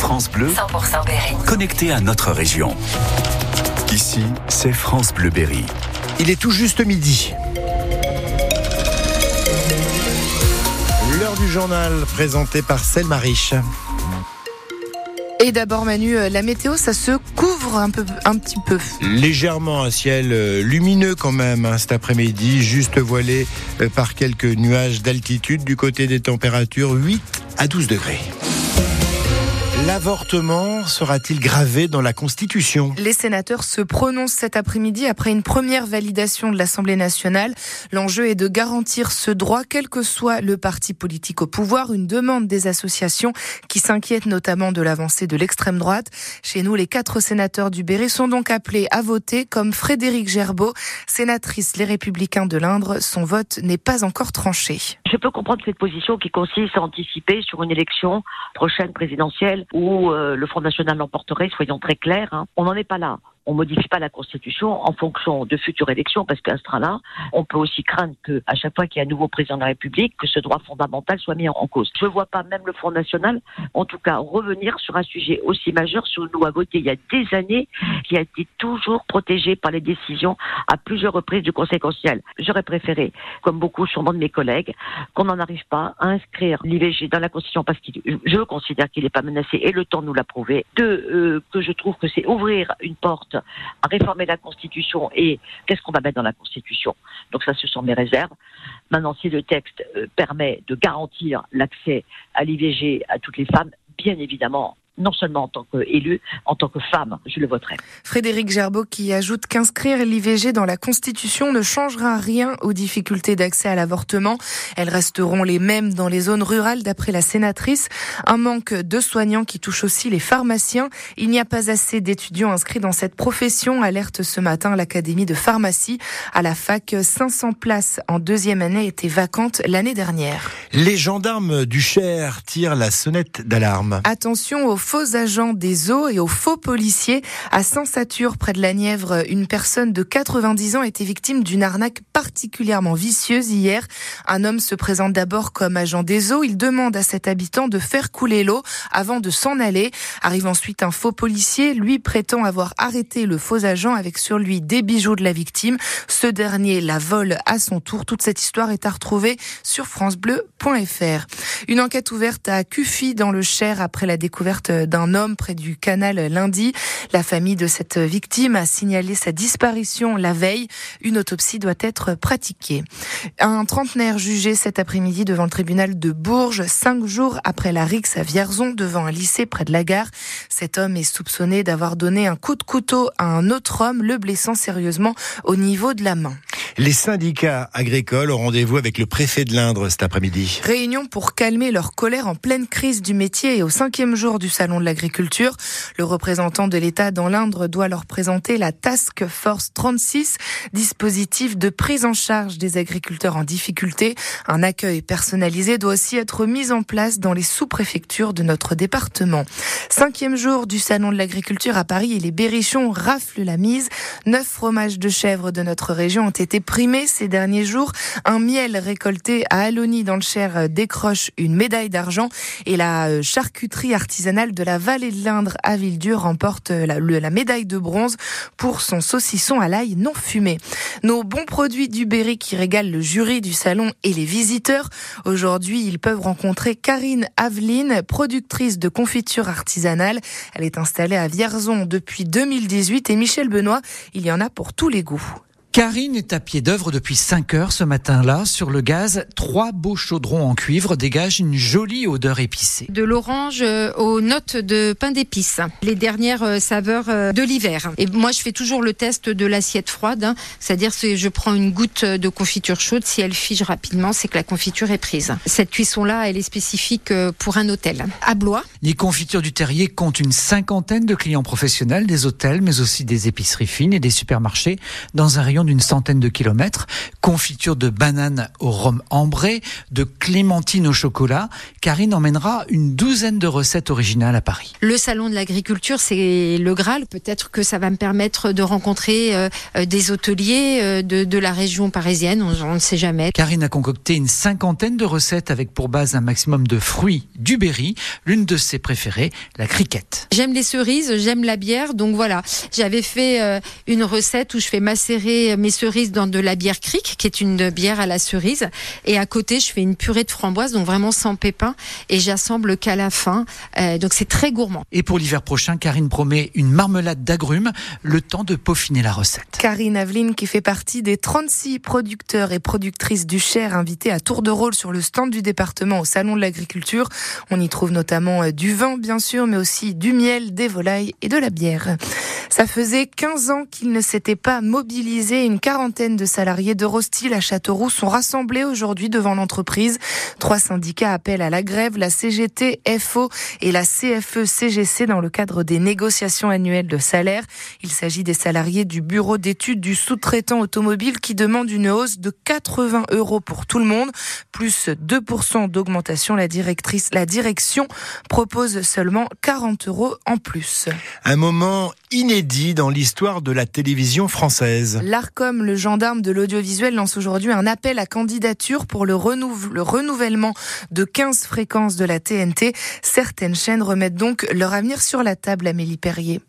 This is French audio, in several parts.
France Bleu, 100% Berry. connecté à notre région. Ici, c'est France Bleu Berry. Il est tout juste midi. L'heure du journal présenté par Selma Riche. Et d'abord Manu, euh, la météo, ça se couvre un, peu, un petit peu. Légèrement un ciel euh, lumineux quand même hein, cet après-midi, juste voilé euh, par quelques nuages d'altitude du côté des températures 8 à 12 degrés. L'avortement sera-t-il gravé dans la Constitution? Les sénateurs se prononcent cet après-midi après une première validation de l'Assemblée nationale. L'enjeu est de garantir ce droit, quel que soit le parti politique au pouvoir. Une demande des associations qui s'inquiètent notamment de l'avancée de l'extrême droite. Chez nous, les quatre sénateurs du Berry sont donc appelés à voter, comme Frédéric Gerbeau, sénatrice Les Républicains de l'Indre. Son vote n'est pas encore tranché. Je peux comprendre cette position qui consiste à anticiper sur une élection prochaine présidentielle où euh, le Front National l'emporterait, soyons très clairs. hein. On n'en est pas là. On modifie pas la Constitution en fonction de futures élections, parce qu'à ce train-là, on peut aussi craindre que, à chaque fois qu'il y a un nouveau président de la République, que ce droit fondamental soit mis en cause. Je ne vois pas même le Front National, en tout cas, revenir sur un sujet aussi majeur sur une loi votée il y a des années, qui a été toujours protégée par les décisions à plusieurs reprises du Conseil constitutionnel. J'aurais préféré, comme beaucoup sûrement de mes collègues, qu'on n'en arrive pas à inscrire l'IVG dans la Constitution parce que je considère qu'il n'est pas menacé et le temps nous l'a prouvé. Deux, euh, que je trouve que c'est ouvrir une porte à réformer la Constitution et qu'est-ce qu'on va mettre dans la Constitution. Donc ça, ce sont mes réserves. Maintenant, si le texte euh, permet de garantir l'accès à l'IVG à toutes les femmes, bien évidemment, non seulement en tant qu'élu, en tant que femme, je le voterai. Frédéric Gerbeau qui ajoute qu'inscrire l'IVG dans la Constitution ne changera rien aux difficultés d'accès à l'avortement. Elles resteront les mêmes dans les zones rurales d'après la sénatrice. Un manque de soignants qui touche aussi les pharmaciens. Il n'y a pas assez d'étudiants inscrits dans cette profession, alerte ce matin l'Académie de pharmacie. À la fac, 500 places en deuxième année étaient vacantes l'année dernière. Les gendarmes du Cher tirent la sonnette d'alarme. Attention aux faux agents des eaux et aux faux policiers. À Saint-Satur, près de la Nièvre, une personne de 90 ans était victime d'une arnaque particulièrement vicieuse hier. Un homme se présente d'abord comme agent des eaux. Il demande à cet habitant de faire couler l'eau avant de s'en aller. Arrive ensuite un faux policier. Lui prétend avoir arrêté le faux agent avec sur lui des bijoux de la victime. Ce dernier la vole à son tour. Toute cette histoire est à retrouver sur francebleu.fr. Une enquête ouverte à Cuffy dans le Cher après la découverte d'un homme près du canal lundi. La famille de cette victime a signalé sa disparition la veille. Une autopsie doit être pratiquée. Un trentenaire jugé cet après-midi devant le tribunal de Bourges, cinq jours après la rixe à Vierzon devant un lycée près de la gare. Cet homme est soupçonné d'avoir donné un coup de couteau à un autre homme, le blessant sérieusement au niveau de la main. Les syndicats agricoles ont rendez-vous avec le préfet de l'Indre cet après-midi. Réunion pour calmer leur colère en pleine crise du métier et au cinquième jour du salon de l'agriculture. Le représentant de l'État dans l'Indre doit leur présenter la Task Force 36, dispositif de prise en charge des agriculteurs en difficulté. Un accueil personnalisé doit aussi être mis en place dans les sous-préfectures de notre département. Cinquième jour du salon de l'agriculture à Paris et les berrichons raflent la mise. Neuf fromages de chèvre de notre région ont été primés ces derniers jours. Un miel récolté à Aloni dans le Cher décroche une médaille d'argent et la charcuterie artisanale de la vallée de l'Indre à Villedieu remporte la, le- la médaille de bronze pour son saucisson à l'ail non fumé. Nos bons produits du Berry qui régalent le jury du salon et les visiteurs. Aujourd'hui, ils peuvent rencontrer Karine Aveline, productrice de confiture artisanale. Elle est installée à Vierzon depuis 2018 et Michel Benoît, il y en a pour tous les goûts. Karine est à pied d'œuvre depuis 5 heures ce matin-là. Sur le gaz, trois beaux chaudrons en cuivre dégagent une jolie odeur épicée. de l'orange euh, aux notes de pain d'épices, les dernières euh, saveurs euh, de l'hiver. Et moi, je fais toujours le test de l'assiette froide, hein. c'est-à-dire que je prends une goutte de confiture chaude, si elle fige rapidement, c'est que la confiture est prise. Cette cuisson-là, elle est spécifique pour un hôtel. À Blois, Les confitures du terrier comptent une cinquantaine de clients professionnels des hôtels, mais aussi des épiceries fines et des supermarchés dans un rayon rayon d'une centaine de kilomètres. Confiture de bananes au rhum ambré, de clémentine au chocolat. Karine emmènera une douzaine de recettes originales à Paris. Le salon de l'agriculture, c'est le Graal. Peut-être que ça va me permettre de rencontrer euh, euh, des hôteliers euh, de, de, la région parisienne. On, ne sait jamais. Karine a concocté une cinquantaine de recettes avec pour base un maximum de fruits du berry. L'une de ses préférées, la criquette. J'aime les cerises, j'aime la bière. Donc voilà, j'avais fait une recette où je fais macérer mes cerises dans de la bière cric, qui est une bière à la cerise. Et à côté, je fais une purée de framboise, donc vraiment sans pépins. Et j'assemble qu'à la fin. donc c'est très gourmand. Et pour l'hiver prochain, Karine promet une marmelade d'agrumes, le temps de peaufiner la recette. Karine Aveline qui fait partie des 36 producteurs et productrices du Cher invités à tour de rôle sur le stand du département au Salon de l'Agriculture. On y trouve notamment euh, du vin bien sûr, mais aussi du miel, des volailles et de la bière. Ça faisait 15 ans qu'il ne s'était pas mobilisé. Une quarantaine de salariés d'Eurostyle à Châteauroux sont rassemblés aujourd'hui devant l'entreprise. Trois syndicats appellent à la grève, la CGT, FO et la CFE-CGC dans le cadre des négociations annuelles de salaire. Il s'agit des salariés du bureau d'études du sous-traitant automobile qui demandent une hausse de 80 euros pour tout le monde, plus 2% d'augmentation. La la direction propose seulement 40 euros en plus. Un moment inédit dans l'histoire de la télévision française. L'ARCOM, le gendarme de l'audiovisuel, lance aujourd'hui un appel à candidature pour le, le renouvellement de 15 fréquences de la TNT. Certaines chaînes remettent donc leur avenir sur la table, Amélie Perrier.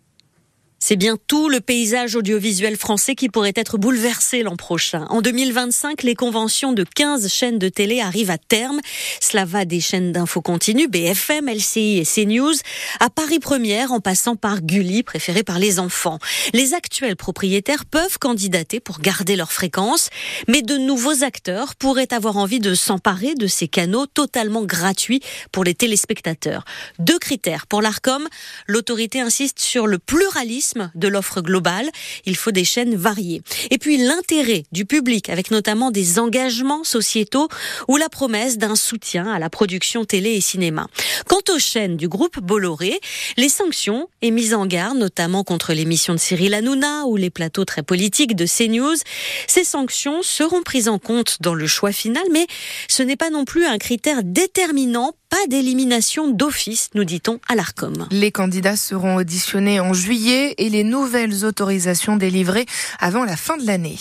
C'est bien tout le paysage audiovisuel français qui pourrait être bouleversé l'an prochain. En 2025, les conventions de 15 chaînes de télé arrivent à terme. Cela va des chaînes d'info continue, BFM, LCI et CNews, à Paris Première en passant par Gulli, préféré par les enfants. Les actuels propriétaires peuvent candidater pour garder leur fréquence, mais de nouveaux acteurs pourraient avoir envie de s'emparer de ces canaux totalement gratuits pour les téléspectateurs. Deux critères pour l'ARCOM. L'autorité insiste sur le pluralisme de l'offre globale. Il faut des chaînes variées. Et puis l'intérêt du public, avec notamment des engagements sociétaux ou la promesse d'un soutien à la production télé et cinéma. Quant aux chaînes du groupe Bolloré, les sanctions et mises en garde, notamment contre l'émission de Cyril Hanouna ou les plateaux très politiques de CNews, ces sanctions seront prises en compte dans le choix final, mais ce n'est pas non plus un critère déterminant pas d'élimination d'office, nous dit-on à l'ARCOM. Les candidats seront auditionnés en juillet et les nouvelles autorisations délivrées avant la fin de l'année.